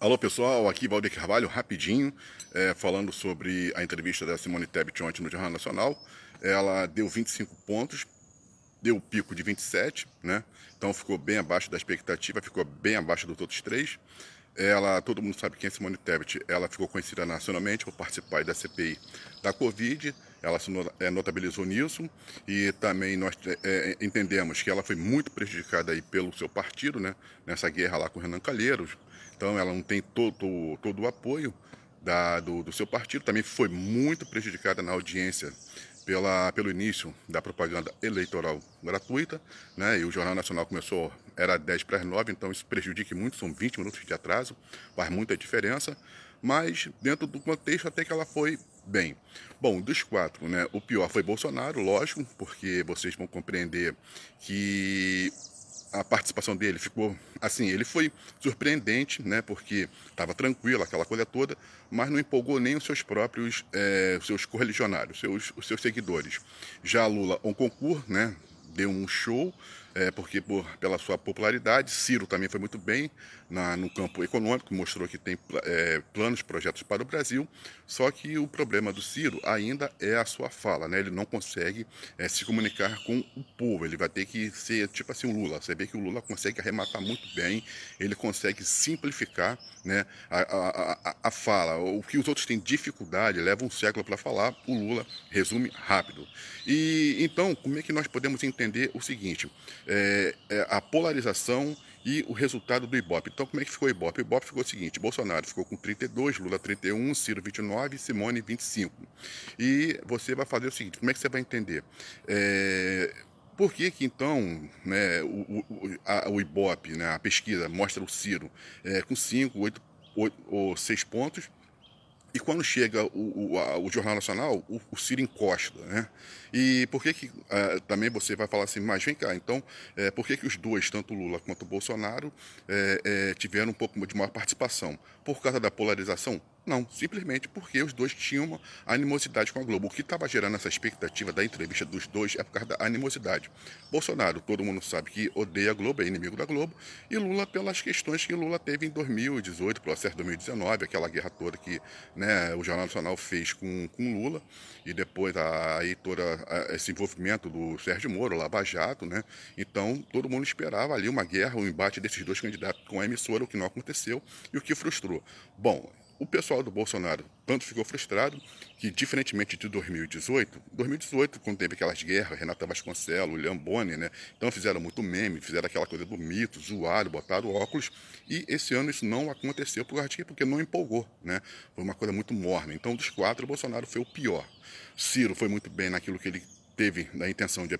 Alô pessoal, aqui Valdir Carvalho, rapidinho, é, falando sobre a entrevista da Simone Tebet ontem no Jornal Nacional. Ela deu 25 pontos, deu o pico de 27, né? Então ficou bem abaixo da expectativa, ficou bem abaixo dos outros três. Ela, todo mundo sabe quem é Simone Tebet, ela ficou conhecida nacionalmente por participar da CPI da Covid, ela se é, notabilizou nisso e também nós é, entendemos que ela foi muito prejudicada aí pelo seu partido, né, nessa guerra lá com o Renan Calheiros, então ela não tem todo, todo o apoio da, do, do seu partido, também foi muito prejudicada na audiência pela, pelo início da propaganda eleitoral gratuita, né? E o Jornal Nacional começou, era 10 para as 9, então isso prejudica muito, são 20 minutos de atraso, faz muita diferença, mas dentro do contexto até que ela foi bem. Bom, dos quatro, né? O pior foi Bolsonaro, lógico, porque vocês vão compreender que a participação dele ficou assim, ele foi surpreendente, né, porque estava tranquilo, aquela coisa toda, mas não empolgou nem os seus próprios, é, os seus correligionários, seus, os seus seguidores. Já Lula, um concurso, né, deu um show, é, porque por, pela sua popularidade, Ciro também foi muito bem na, no campo econômico, mostrou que tem é, planos, projetos para o Brasil, só que o problema do Ciro ainda é a sua fala, né? ele não consegue é, se comunicar com o povo, ele vai ter que ser tipo assim o Lula, você vê que o Lula consegue arrematar muito bem, ele consegue simplificar né, a, a, a, a fala, o que os outros têm dificuldade, levam um século para falar, o Lula resume rápido. E então, como é que nós podemos entender o seguinte, é, é a polarização e o resultado do Ibope. Então, como é que ficou o Ibope? O Ibope ficou o seguinte: Bolsonaro ficou com 32, Lula 31, Ciro 29, Simone 25. E você vai fazer o seguinte: como é que você vai entender? É, por que, que então né, o, o, a, o Ibope, né, a pesquisa, mostra o Ciro é, com 5, 8 ou 6 pontos e quando chega o, o, a, o Jornal Nacional, o, o, Ciro encosta, né? E por que que uh, também você vai falar assim, mas vem cá, então, é, por que que os dois, tanto Lula quanto Bolsonaro, é, é, tiveram um pouco de maior participação? Por causa da polarização? Não, simplesmente porque os dois tinham uma animosidade com a Globo. O que estava gerando essa expectativa da entrevista dos dois é por causa da animosidade. Bolsonaro, todo mundo sabe que odeia a Globo, é inimigo da Globo, e Lula pelas questões que Lula teve em 2018, processo 2019, aquela guerra toda que né, o Jornal Nacional fez com, com Lula, e depois aí todo esse envolvimento do Sérgio Moro, Lava Jato, né? Então todo mundo esperava ali uma guerra, um embate desses dois candidatos com a emissora, o que não aconteceu e o que frustrou. Bom, o pessoal do Bolsonaro tanto ficou frustrado que, diferentemente de 2018, 2018, quando teve aquelas guerras, Renata Vasconcelos, William Bonner, né? Então fizeram muito meme, fizeram aquela coisa do mito, zoaram, botaram óculos. E esse ano isso não aconteceu por quê? Porque não empolgou, né? Foi uma coisa muito morna. Então, dos quatro, o Bolsonaro foi o pior. Ciro foi muito bem naquilo que ele teve a intenção de,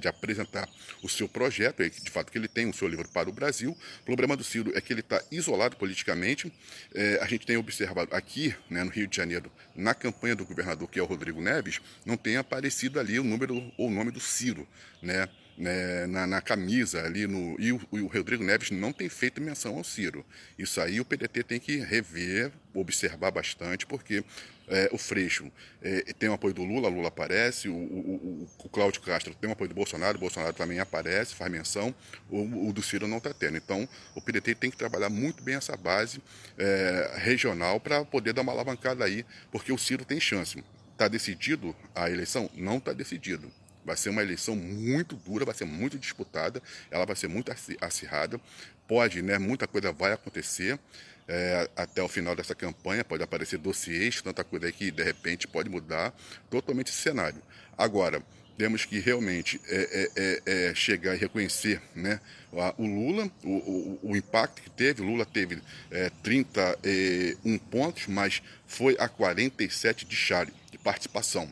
de, apresentar o seu projeto, de fato que ele tem o seu livro para o Brasil. O problema do Ciro é que ele está isolado politicamente. É, a gente tem observado aqui, né, no Rio de Janeiro, na campanha do governador, que é o Rodrigo Neves, não tem aparecido ali o número ou o nome do Ciro, né? né, na, na, camisa ali no e o, o, Rodrigo Neves não tem feito menção ao Ciro. Isso aí o PDT tem que rever, observar bastante, porque é, o Freixo é, tem o apoio do Lula, Lula aparece, o, o, o, Cláudio Castro tem o apoio do Bolsonaro, o Bolsonaro também aparece, faz menção, o, o do Ciro não está tendo. Então o PDT tem que trabalhar muito bem essa base é, regional para poder dar uma alavancada aí, porque o Ciro tem chance. Está decidido a eleição? Não está decidido. Vai ser uma eleição muito dura, vai ser muito disputada, ela vai ser muito acirrada. Pode, né? Muita coisa vai acontecer é, até o final dessa campanha, pode aparecer dossiês, tanta coisa aí que de repente pode mudar totalmente esse cenário. Agora, temos que realmente é, é, é, é chegar e reconhecer né, o Lula, o, o, o impacto que teve. O Lula teve é, 31 pontos, mas foi a 47 de Chale, de participação.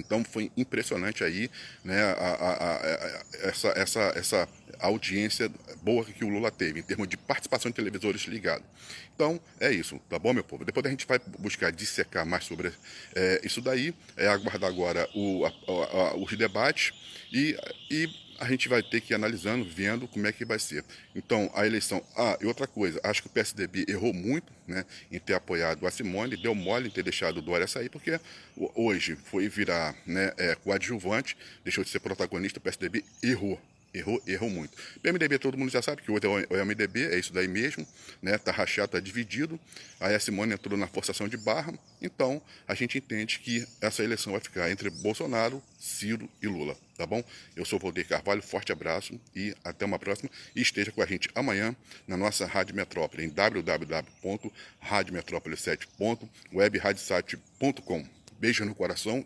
Então foi impressionante aí né, a, a, a, essa, essa, essa audiência boa que o Lula teve, em termos de participação de televisores ligados. Então, é isso, tá bom, meu povo? Depois a gente vai buscar dissecar mais sobre é, isso daí, é aguardar agora o, os debates e, e a gente vai ter que ir analisando, vendo como é que vai ser. Então, a eleição. Ah, e outra coisa, acho que o PSDB errou muito né, em ter apoiado a Simone, deu mole em ter deixado o Dória sair, porque hoje foi virar né, é, coadjuvante, deixou de ser protagonista, o PSDB errou Errou, errou muito. PMDB todo mundo já sabe que o outro é o MDB, é isso daí mesmo, né? Tá rachado, tá dividido. A Simone entrou na forçação de barra. Então, a gente entende que essa eleição vai ficar entre Bolsonaro, Ciro e Lula, tá bom? Eu sou o Valdir Carvalho, forte abraço e até uma próxima. E esteja com a gente amanhã na nossa Rádio Metrópole em www.radiometrópole7.webradiosite.com. Beijo no coração